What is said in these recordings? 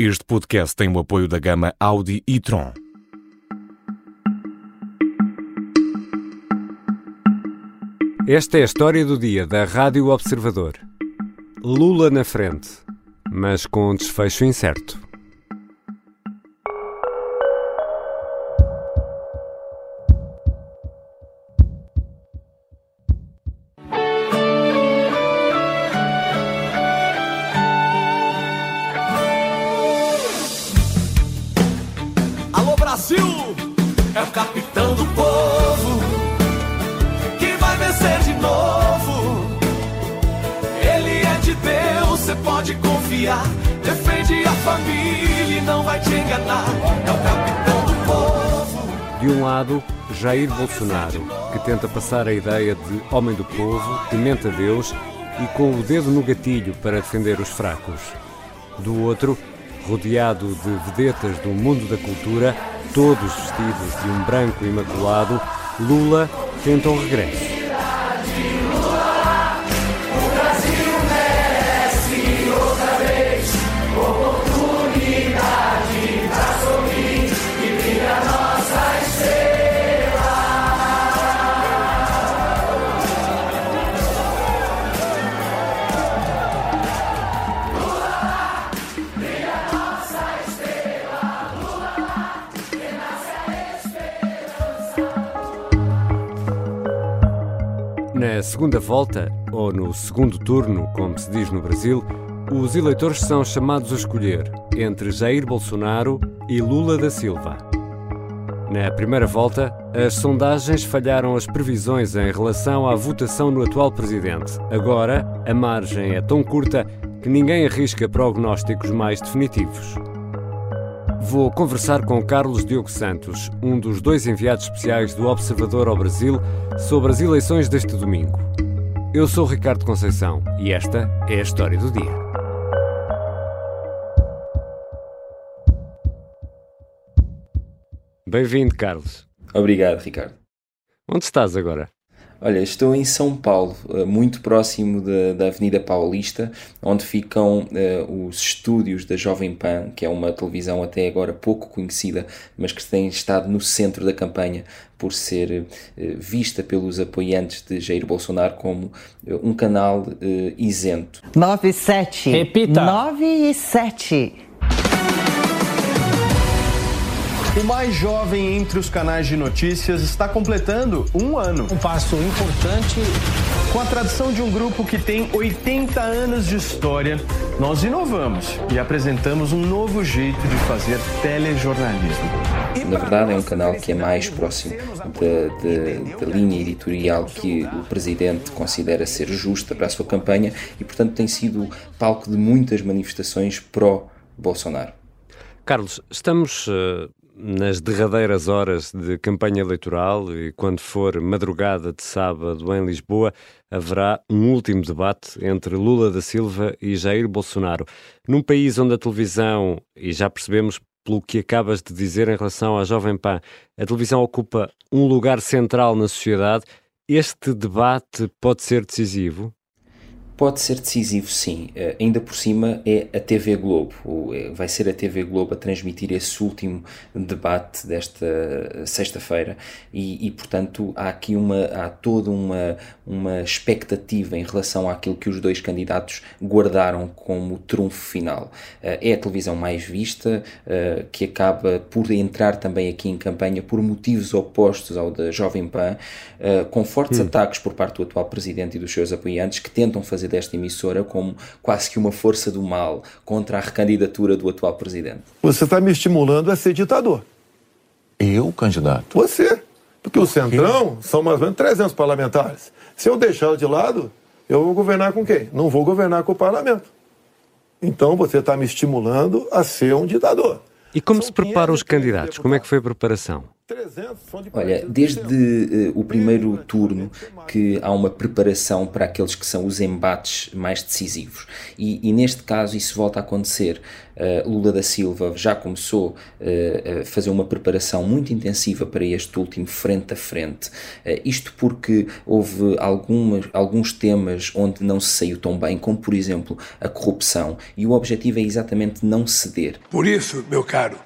Este podcast tem o apoio da gama Audi e Tron. Esta é a história do dia da Rádio Observador. Lula na frente, mas com um desfecho incerto. Confiar. Defende a família e não vai te enganar. É o capitão do povo. De um lado, Jair Bolsonaro, que tenta passar a ideia de homem do povo, temente a Deus e com o dedo no gatilho para defender os fracos. Do outro, rodeado de vedetas do mundo da cultura, todos vestidos de um branco imaculado, Lula tenta um regresso. Segunda volta, ou no segundo turno, como se diz no Brasil, os eleitores são chamados a escolher entre Jair Bolsonaro e Lula da Silva. Na primeira volta, as sondagens falharam as previsões em relação à votação no atual presidente. Agora, a margem é tão curta que ninguém arrisca prognósticos mais definitivos. Vou conversar com Carlos Diogo Santos, um dos dois enviados especiais do Observador ao Brasil, sobre as eleições deste domingo. Eu sou Ricardo Conceição e esta é a história do dia. Bem-vindo, Carlos. Obrigado, Ricardo. Onde estás agora? Olha, estou em São Paulo, eh, muito próximo da, da Avenida Paulista, onde ficam uh, os estúdios da Jovem Pan, que é uma televisão até agora pouco conhecida, mas que tem estado no centro da campanha por ser uh, vista pelos apoiantes de Jair Bolsonaro como uh, um canal isento. 9 e 7. Repita. 9 e 7. O mais jovem entre os canais de notícias está completando um ano. Um passo importante. Com a tradição de um grupo que tem 80 anos de história, nós inovamos e apresentamos um novo jeito de fazer telejornalismo. Na verdade, é um canal que é mais próximo da, da, da linha editorial que o presidente considera ser justa para a sua campanha e, portanto, tem sido palco de muitas manifestações pró-Bolsonaro. Carlos, estamos uh, nas derradeiras horas de campanha eleitoral e quando for madrugada de sábado em Lisboa, haverá um último debate entre Lula da Silva e Jair Bolsonaro. Num país onde a televisão, e já percebemos pelo que acabas de dizer em relação à Jovem Pan, a televisão ocupa um lugar central na sociedade, este debate pode ser decisivo? Pode ser decisivo, sim. Uh, ainda por cima é a TV Globo. É, vai ser a TV Globo a transmitir esse último debate desta sexta-feira e, e, portanto, há aqui uma, há toda uma, uma expectativa em relação àquilo que os dois candidatos guardaram como trunfo final. É a televisão mais vista, que acaba por entrar também aqui em campanha por motivos opostos ao da Jovem Pan, com fortes hum. ataques por parte do atual presidente e dos seus apoiantes que tentam fazer desta emissora como quase que uma força do mal contra a recandidatura do atual presidente. Você está me estimulando a ser ditador. Eu, candidato? Você. Porque o Centrão são mais ou menos 300 parlamentares. Se eu deixá-lo de lado, eu vou governar com quem? Não vou governar com o parlamento. Então você está me estimulando a ser um ditador. E como se preparam os candidatos? Como é que foi a preparação? Olha, desde uh, o primeiro turno que há uma preparação para aqueles que são os embates mais decisivos. E, e neste caso isso volta a acontecer. Uh, Lula da Silva já começou uh, a fazer uma preparação muito intensiva para este último frente a frente. isto porque houve algumas, alguns temas onde não se saiu tão bem, como por exemplo a corrupção, e o objetivo é exatamente não ceder. Por isso, meu caro,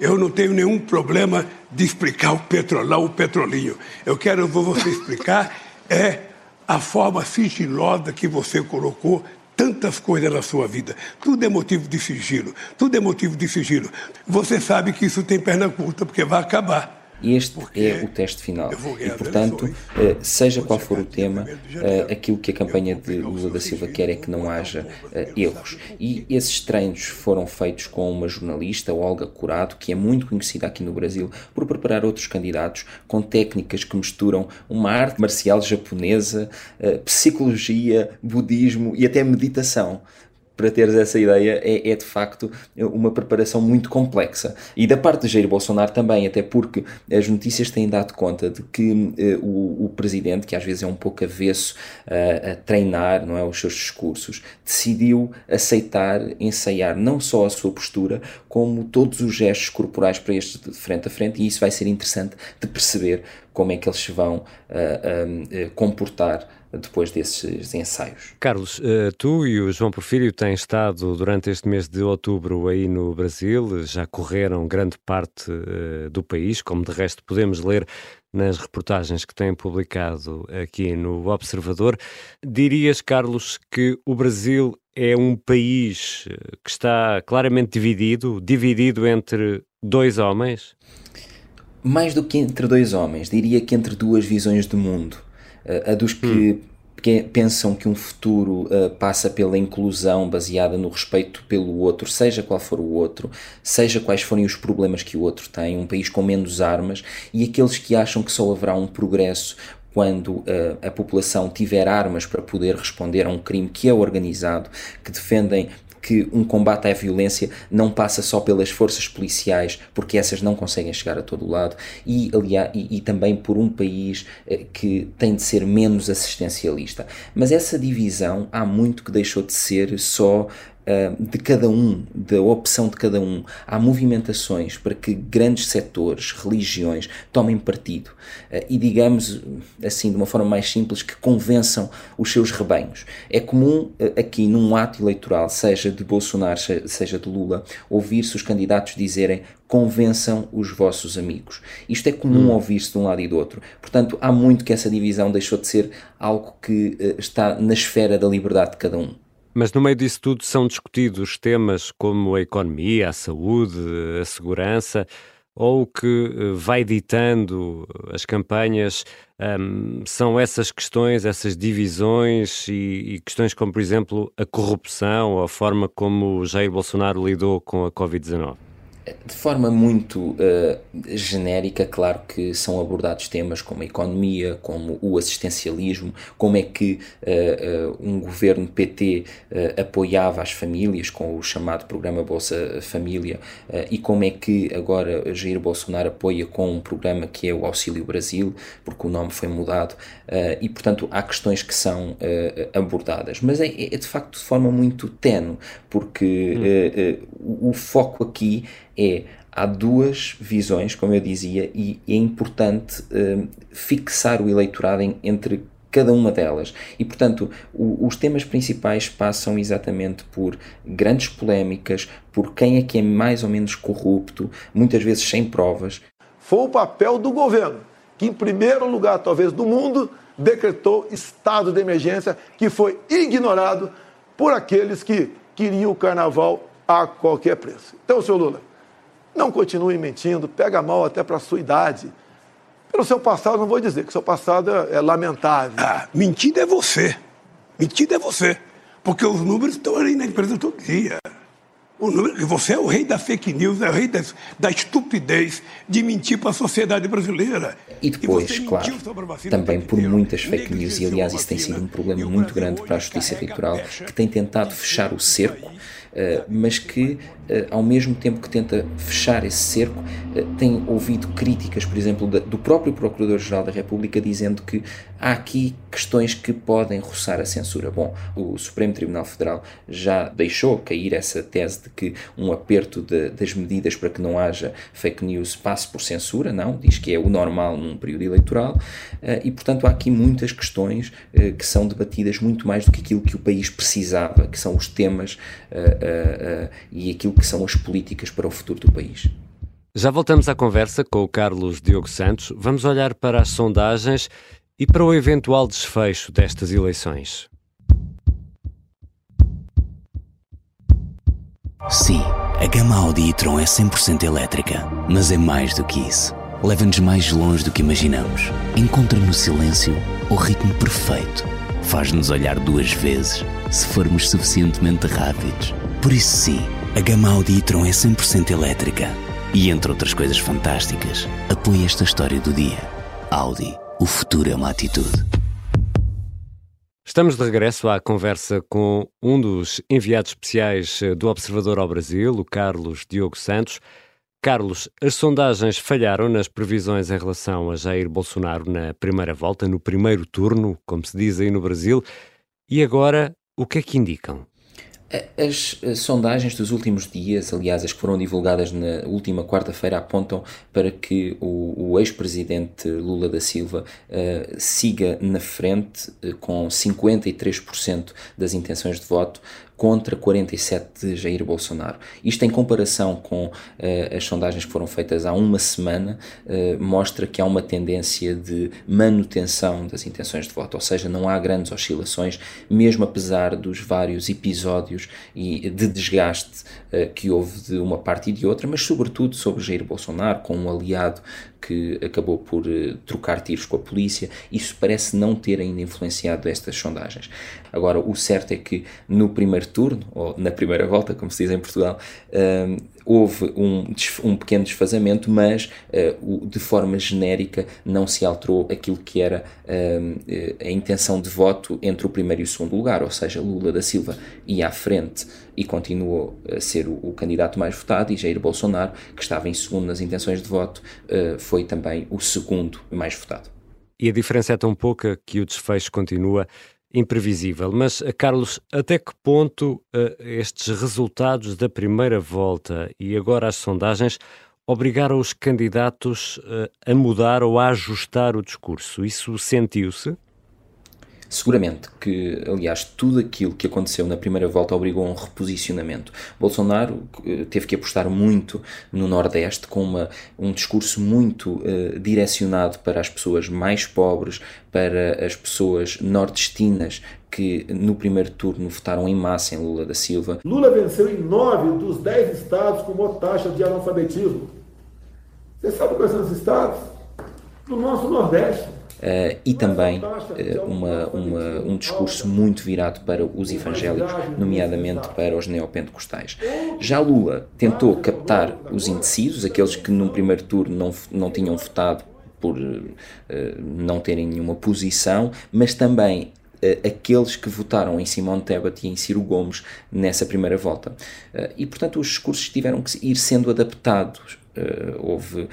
eu não tenho nenhum problema de explicar o petrolão, o petrolinho. Eu quero você explicar é a forma sigilosa que você colocou tantas coisas na sua vida. Tudo é motivo de sigilo. Tudo é motivo de sigilo. Você sabe que isso tem perna curta, porque vai acabar. Este é o teste final. E, portanto, eh, seja qual for o tema, eh, aquilo que a campanha de Lula da Silva quer é que não haja eh, erros. E esses treinos foram feitos com uma jornalista, Olga Curado, que é muito conhecida aqui no Brasil por preparar outros candidatos com técnicas que misturam uma arte marcial japonesa, psicologia, budismo e até meditação para teres essa ideia, é, é, de facto uma preparação muito complexa. E da parte de Jair Bolsonaro também, até porque as notícias têm dado conta de que uh, o, o, presidente, que às vezes é um pouco avesso uh, a treinar não é, os seus discursos, decidiu aceitar ensaiar não só a sua postura, como todos os gestos corporais para este de frente a frente, e isso vai ser interessante de perceber como é que eles se vão uh, comportar depois desses ensaios. Carlos, eh, tu e o João Porfírio têm estado durante este mês de outubro aí no Brasil, já correram grande parte eh, do país, como de resto podemos ler nas reportagens que têm publicado aqui no Observador. Dirias, Carlos, que o Brasil é um país eh, que está claramente dividido, dividido entre dois homens? Mais do que entre dois homens, diria que entre duas visões do mundo a dos que hum. pensam que um futuro uh, passa pela inclusão baseada no respeito pelo outro, seja qual for o outro, seja quais forem os problemas que o outro tem, um país com menos armas, e aqueles que acham que só haverá um progresso quando uh, a população tiver armas para poder responder a um crime que é organizado, que defendem que um combate à violência não passa só pelas forças policiais, porque essas não conseguem chegar a todo o lado, e, aliás, e, e também por um país eh, que tem de ser menos assistencialista. Mas essa divisão há muito que deixou de ser só uh, de cada um, da opção de cada um. Há movimentações para que grandes setores, religiões, tomem partido uh, e, digamos assim, de uma forma mais simples, que convençam os seus rebanhos. É comum uh, aqui, num ato eleitoral, seja de Bolsonaro, seja de Lula, ouvir-se os candidatos dizerem convençam os vossos amigos. Isto é comum hum. ouvir-se de um lado e do outro. Portanto, há muito que essa divisão deixou de ser algo que uh, está na esfera da liberdade de cada um. Mas no meio disso tudo são discutidos temas como a economia, a saúde, a segurança, ou o que eh, vai ditando as campanhas um, são essas questões, essas divisões e, e, questões como, por exemplo, a corrupção ou a forma como Jair Bolsonaro lidou com a Covid-19? De forma muito uh, genérica, claro que são abordados temas como a economia, como o assistencialismo, como é que uh, uh, um governo PT apoiava as famílias com o chamado programa Bolsa Família e como é que agora Jair Bolsonaro apoia com um programa que é o Auxílio Brasil, porque o nome foi mudado, e portanto há questões que são abordadas, mas é, é, de facto de forma muito tenue, porque hum. o, o foco aqui é há duas visões, como eu dizia, e é importante uh, fixar o eleitorado em, entre cada uma delas. E, portanto, o, os temas principais passam exatamente por grandes polémicas, por quem é que é mais ou menos corrupto, muitas vezes sem provas. Foi o papel do governo, que, em primeiro lugar, talvez do mundo, decretou estado de emergência, que foi ignorado por aqueles que queriam o carnaval a qualquer preço. Então, senhor Lula, não continue mentindo, pega mal até para a sua idade. Pelo seu passado, não vou dizer que seu passado é, é lamentável. Ah, mentira é você. Mentira é você. Porque os números estão ali na empresa todo dia. Você é o rei da fake news, é o rei da, da estupidez de mentir para a sociedade brasileira. E depois, e claro, também por muitas fake news, e aliás isso tem sido um problema muito grande para a Justiça Eleitoral, que tem tentado fechar o cerco mas que, eh, ao mesmo tempo que tenta fechar esse cerco, eh, tem ouvido críticas, por exemplo, do próprio Procurador-Geral da República, dizendo que há aqui questões que podem roçar a censura. Bom, o Supremo Tribunal Federal já deixou cair essa tese de que um aperto de, das medidas para que não haja fake news passe por censura, não, diz que é o normal num período eleitoral, e portanto há aqui muitas questões que são debatidas muito mais do que aquilo que o país precisava, que são os temas uh, e aquilo que são as políticas para o futuro do país. Já voltamos à conversa com o Carlos Diogo Santos. Vamos olhar para as sondagens e para o eventual desfecho destas eleições. Sim, a gama Audi e-tron é 100% elétrica, mas é mais do que isso. Leva-nos mais longe do que imaginamos. Encontra no silêncio o ritmo perfeito. Faz-nos olhar duas vezes se formos suficientemente rápidos. Por isso, sim, a gama Audi e-tron é 100% elétrica. E entre outras coisas fantásticas, apoia esta história do dia. Audi, o futuro é uma atitude. Estamos de regresso à conversa com um dos enviados especiais do Observador ao Brasil, o Carlos Diogo Santos. Carlos, as sondagens falharam nas previsões em relação a Jair Bolsonaro na primeira volta, no primeiro turno, como se diz aí no Brasil. E agora, o que é que indicam? As, as, sondagens dos últimos dias, aliás, as que foram divulgadas na última quarta-feira, apontam para que o, o ex-presidente Lula da Silva uh, siga na frente uh, com 53% das intenções de voto, contra 47 de Jair Bolsonaro. Isto em comparação com uh, as sondagens que foram feitas há uma semana, uh, mostra que há uma tendência de manutenção das intenções de voto, ou seja, não há grandes oscilações, mesmo apesar dos vários episódios e de desgaste uh, que houve de uma parte e de outra, mas sobretudo sobre Jair Bolsonaro, com um aliado que acabou por uh, trocar tiros com a polícia, isso parece não ter ainda influenciado estas sondagens. Agora, o certo é que no primeiro turno, ou na primeira volta, como se diz em Portugal, uh, houve um, um pequeno desfazamento, mas uh, de forma genérica não se alterou aquilo que era uh, a intenção de voto entre o primeiro e o segundo lugar, ou seja, Lula da Silva ia à frente e continuou a ser o, o candidato mais votado, e Jair Bolsonaro, que estava em segundo nas intenções de voto, uh, foi também o segundo mais votado. E a diferença é tão pouca que o desfecho continua imprevisível. Mas, eh, Carlos, até que ponto uh, estes resultados da primeira volta e agora as sondagens obrigaram os candidatos a mudar ou a ajustar o discurso? Isso sentiu-se? Seguramente que, aliás, tudo aquilo que aconteceu na primeira volta obrigou a um reposicionamento. Bolsonaro eh, teve que apostar muito no Nordeste, com uma, um discurso muito uh, direcionado para as pessoas mais pobres, para as pessoas nordestinas que no primeiro turno votaram em massa em Lula da Silva. Lula venceu em nove dos dez estados com maior taxa de analfabetismo. Você sabe quais são os estados? Do nosso Nordeste. Uh, e também uh, uma, uma, um discurso muito virado para os evangélicos, nomeadamente para os neopentecostais. Já Lula tentou captar os indecisos, aqueles que num primeiro turno não, não tinham votado por uh, não terem nenhuma posição, mas também aqueles que votaram em Simone Tebet e em Ciro Gomes nessa primeira volta. E, portanto, os discursos tiveram que ir sendo adaptados houve uh,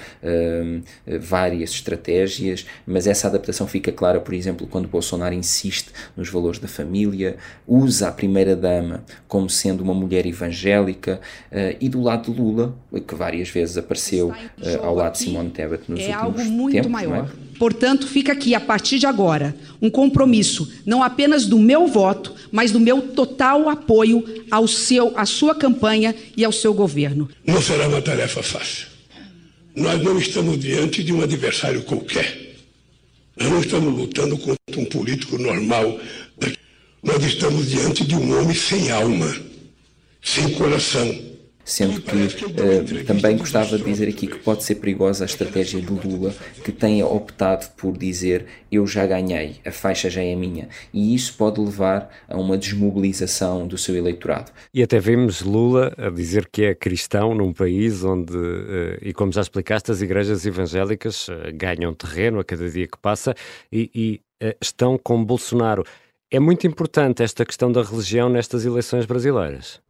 várias estratégias, mas essa adaptação fica clara, por exemplo, quando Bolsonaro insiste nos valores da família, usa a primeira-dama como sendo uma mulher evangélica, uh, e do lado de Lula, que várias vezes apareceu ao lado de Simone Tebet nos é últimos algo muito tempos. Maior. É? Portanto, fica aqui, a partir de agora, um compromisso, não apenas do meu voto, mas do meu total apoio ao seu, à sua campanha e ao seu governo. Não será uma tarefa fácil. Nós não estamos diante de um adversário qualquer. Nós não estamos lutando contra um político normal. Nós estamos diante de um homem sem alma, sem coração. Sendo que uh, também gostava de dizer aqui que pode ser perigosa a estratégia de Lula, que tenha optado por dizer eu já ganhei, a faixa já é minha, e isso pode levar a uma desmobilização do seu eleitorado. E até vimos Lula a dizer que é cristão num país onde, uh, e como já explicaste, as igrejas evangélicas uh, ganham terreno a cada dia que passa e, e estão com Bolsonaro. É muito importante esta questão da religião nestas eleições brasileiras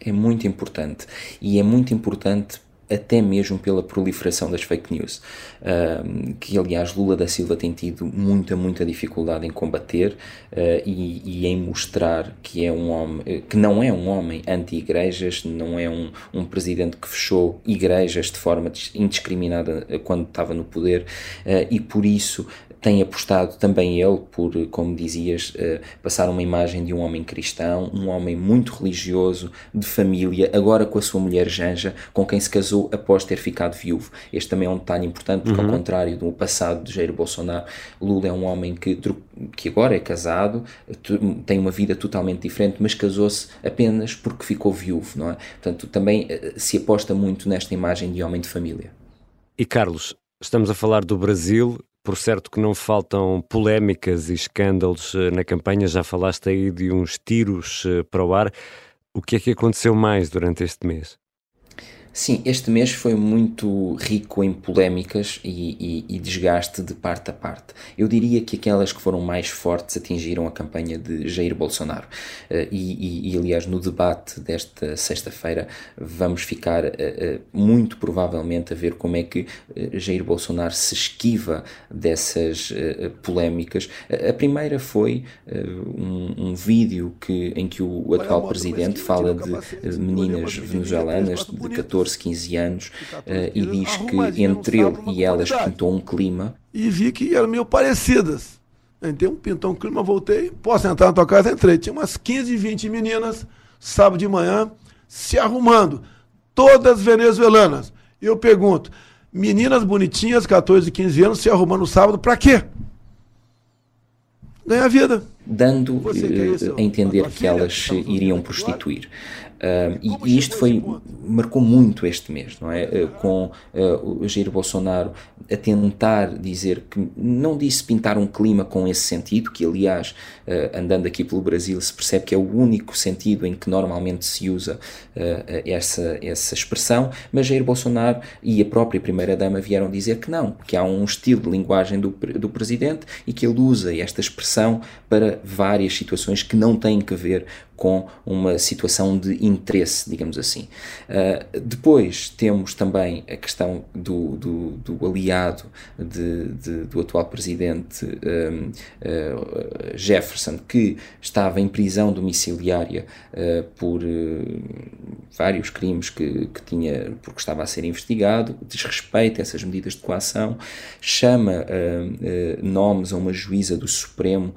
é muito importante. E é muito importante até mesmo pela proliferação das fake news, uh, que aliás Lula da Silva tem tido muita, muita dificuldade em combater uh, e, e, em mostrar que é um homem, que não é um homem anti-igrejas, não é um, um presidente que fechou igrejas de forma indiscriminada quando estava no poder uh, e por isso tem apostado também ele por, como dizias, uh, passar uma imagem de um homem cristão, um homem muito religioso, de família, agora com a sua mulher Janja, com quem se casou após ter ficado viúvo. Este também é um detalhe importante, porque, uhum. ao contrário do passado de Jair Bolsonaro, Lula é um homem que, que agora é casado, tem uma vida totalmente diferente, mas casou-se apenas porque ficou viúvo, não é? Portanto, também uh, se aposta muito nesta imagem de homem de família. E Carlos, estamos a falar do Brasil, por certo que não faltam polémicas e escândalos eh, na campanha, já falaste aí de uns tiros eh, para o ar. O que é que aconteceu mais durante este mês? Sim, este mês foi muito rico em polémicas e, e, e, desgaste de parte a parte. Eu diria que aquelas que foram mais fortes atingiram a campanha de Jair Bolsonaro. Uh, e, e, aliás, no debate desta sexta-feira, vamos ficar uh, uh, muito provavelmente a ver como é que Jair Bolsonaro se esquiva dessas polémicas. a primeira foi um, um, vídeo que, em que o, o atual presidente fala de meninas venezuelanas de 14 14, 15 anos uh, e diz que entre ele e elas pintou um clima. E vi que eram meio parecidas. Então pintou um clima, voltei, posso entrar na tua casa? Entrei. Tinha umas 15, 20 meninas, sábado de manhã, se arrumando, todas venezuelanas. Eu pergunto, meninas bonitinhas, 14, 15 anos, se arrumando no sábado, para quê? Ganhar vida. Dando uh, a entender que elas se iriam prostituir. Uh, e, e, isto foi marcou muito este mês, não é? Uh, com uh, o Jair Bolsonaro a tentar dizer que não disse pintar um clima com esse sentido, que aliás, andando aqui pelo Brasil, se percebe que é o único sentido em que normalmente se usa essa, essa expressão, mas Jair Bolsonaro e a própria Primeira-Dama vieram dizer que não, que há um estilo de linguagem do, do presidente e que ele usa esta expressão para várias situações que não têm que ver com uma situação de interesse, digamos assim. Uh, depois temos também a questão do, do, do aliado de, de, do atual presidente um, uh, ah, Jefferson, que estava em prisão domiciliária uh, por vários crimes que, que tinha, porque estava a ser investigado, desrespeita essas medidas de coação, chama nomes a uma juíza do Supremo,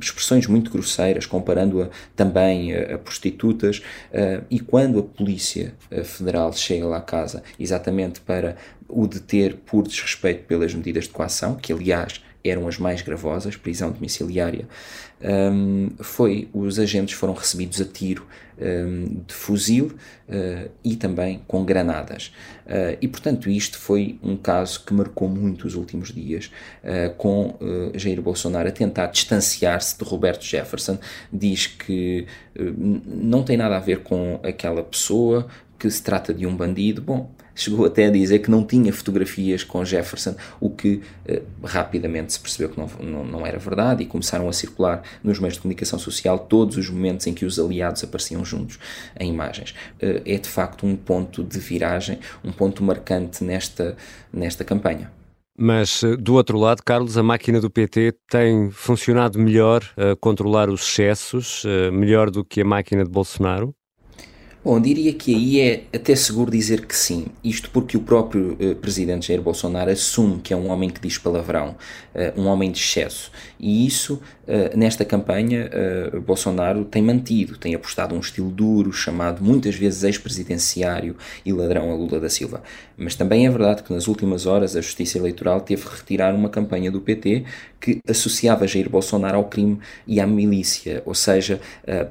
expressões muito grosseiras, comparando-a também também a, prostitutas, uh, e quando a Polícia eh, Federal chega lá à casa exatamente para o deter por desrespeito pelas medidas de coação, que aliás eram as mais gravosas, prisão domiciliária, um, foi os agentes foram recebidos a tiro um, de fuzil uh, e também com granadas. Uh, e portanto isto foi um caso que marcou muito os últimos dias, uh, com Jair Bolsonaro a tentar distanciar-se de Roberto Jefferson, diz que não tem nada a ver com aquela pessoa, que se trata de um bandido. Bom, chegou até a dizer que não tinha fotografias com Jefferson, o que eh, rapidamente se percebeu que não, não, não, era verdade e começaram a circular nos meios de comunicação social todos os momentos em que os aliados apareciam juntos em imagens. Eh, é de facto um ponto de viragem, um ponto marcante nesta, nesta campanha. Mas, eh, do outro lado, Carlos, a máquina do PT tem funcionado melhor a controlar os excessos, melhor do que a máquina de Bolsonaro? Bom, diria que aí é até seguro dizer que sim. Isto porque o próprio uh, presidente Jair Bolsonaro assume que é um homem que diz palavrão, uh, um homem de excesso. E isso, uh, nesta campanha, Bolsonaro tem mantido, tem apostado um estilo duro, chamado muitas vezes ex-presidenciário e ladrão a Lula da Silva. Mas também é verdade que nas últimas horas a Justiça Eleitoral teve que retirar uma campanha do PT que associava Jair Bolsonaro ao crime e à milícia, ou seja,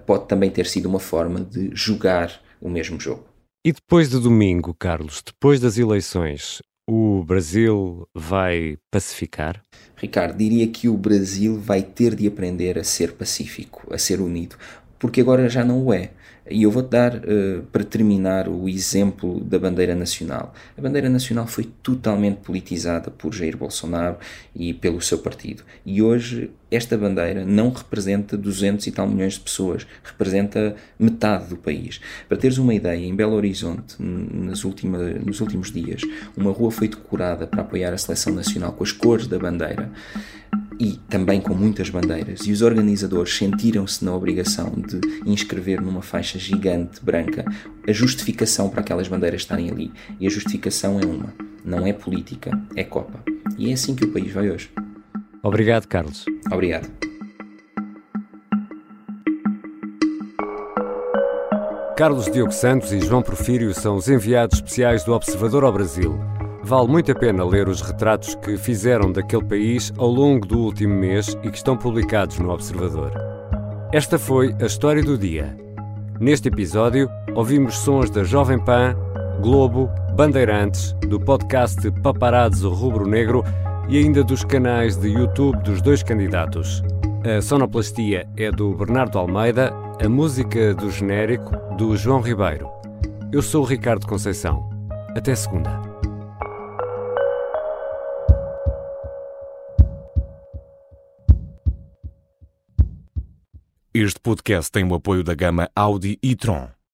pode também ter sido uma forma de julgar o mesmo jogo. E depois de domingo, Carlos, depois das eleições, o Brasil vai pacificar? Ricardo, diria que o Brasil vai ter de aprender a ser pacífico, a ser unido, porque agora já não o é. E eu vou-te dar, uh, para terminar, o exemplo da bandeira nacional. A bandeira nacional foi totalmente politizada por Jair Bolsonaro e pelo seu partido. E hoje esta bandeira não representa 200 e tal milhões de pessoas, representa metade do país. Para teres uma ideia, em Belo Horizonte, nas última, nos últimos dias, uma rua foi decorada para apoiar a seleção nacional com as cores da bandeira e também com muitas bandeiras, e os organizadores sentiram-se na obrigação de inscrever numa faixa gigante branca a justificação para aquelas bandeiras estarem ali. E a justificação é uma: não é política, é Copa. E é assim que o país vai hoje. Obrigado, Carlos. Obrigado. Carlos Diogo Santos e João Porfírio são os enviados especiais do Observador ao Brasil. Vale muito a pena ler os retratos que fizeram daquele país ao longo do último mês e que estão publicados no Observador. Esta foi a história do dia. Neste episódio, ouvimos sons da Jovem Pan, Globo, Bandeirantes, do podcast Paparazzo Rubro Negro e ainda dos canais de YouTube dos dois candidatos. A sonoplastia é do Bernardo Almeida, a música do genérico do João Ribeiro. Eu sou o Ricardo Conceição. Até segunda. Este podcast tem o apoio da gama Audi e Tron.